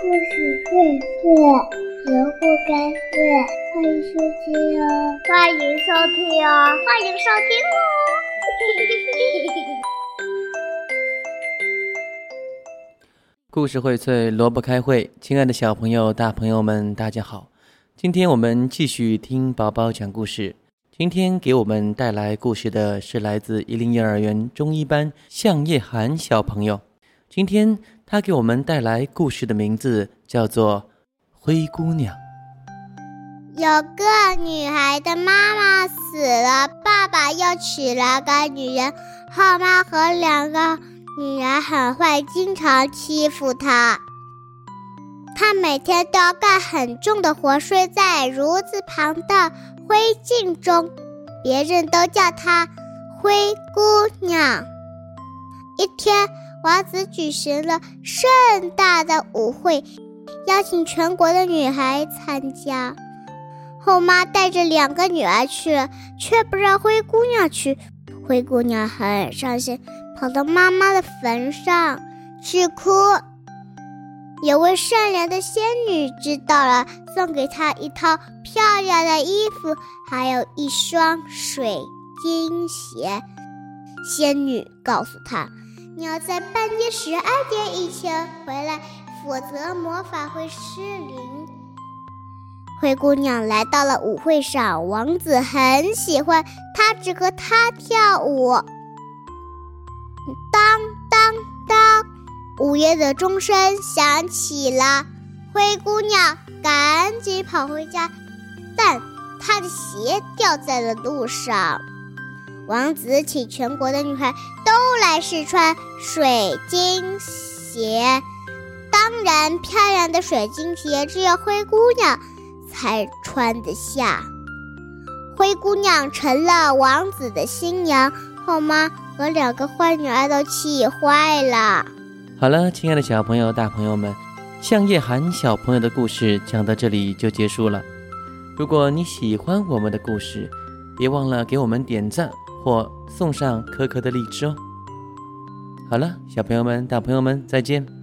故事荟萃，萝卜开会，欢迎收听哦！欢迎收听哦！欢迎收听哦！故事荟萃，萝卜开会，亲爱的小朋友、大朋友们，大家好！今天我们继续听宝宝讲故事。今天给我们带来故事的是来自一零幼儿园中一班向叶涵小朋友。今天他给我们带来故事的名字叫做《灰姑娘》。有个女孩的妈妈死了，爸爸又娶了个女人。后妈和两个女儿很坏，经常欺负她。她每天都要干很重的活，睡在炉子旁的灰烬中，别人都叫她灰姑娘。一天。王子举行了盛大的舞会，邀请全国的女孩参加。后妈带着两个女儿去了，却不让灰姑娘去。灰姑娘很伤心，跑到妈妈的坟上去哭。有位善良的仙女知道了，送给她一套漂亮的衣服，还有一双水晶鞋。仙女告诉她。你要在半夜十二点以前回来，否则魔法会失灵。灰姑娘来到了舞会上，王子很喜欢她，只和她跳舞。当当当，午夜的钟声响起了，灰姑娘赶紧跑回家，但她的鞋掉在了路上。王子请全国的女孩都来试穿水晶鞋，当然，漂亮的水晶鞋只有灰姑娘才穿得下。灰姑娘成了王子的新娘，后妈和两个坏女儿都气坏了。好了，亲爱的小朋友、大朋友们，向叶涵小朋友的故事讲到这里就结束了。如果你喜欢我们的故事，别忘了给我们点赞。或送上可可的荔枝哦。好了，小朋友们、大朋友们，再见。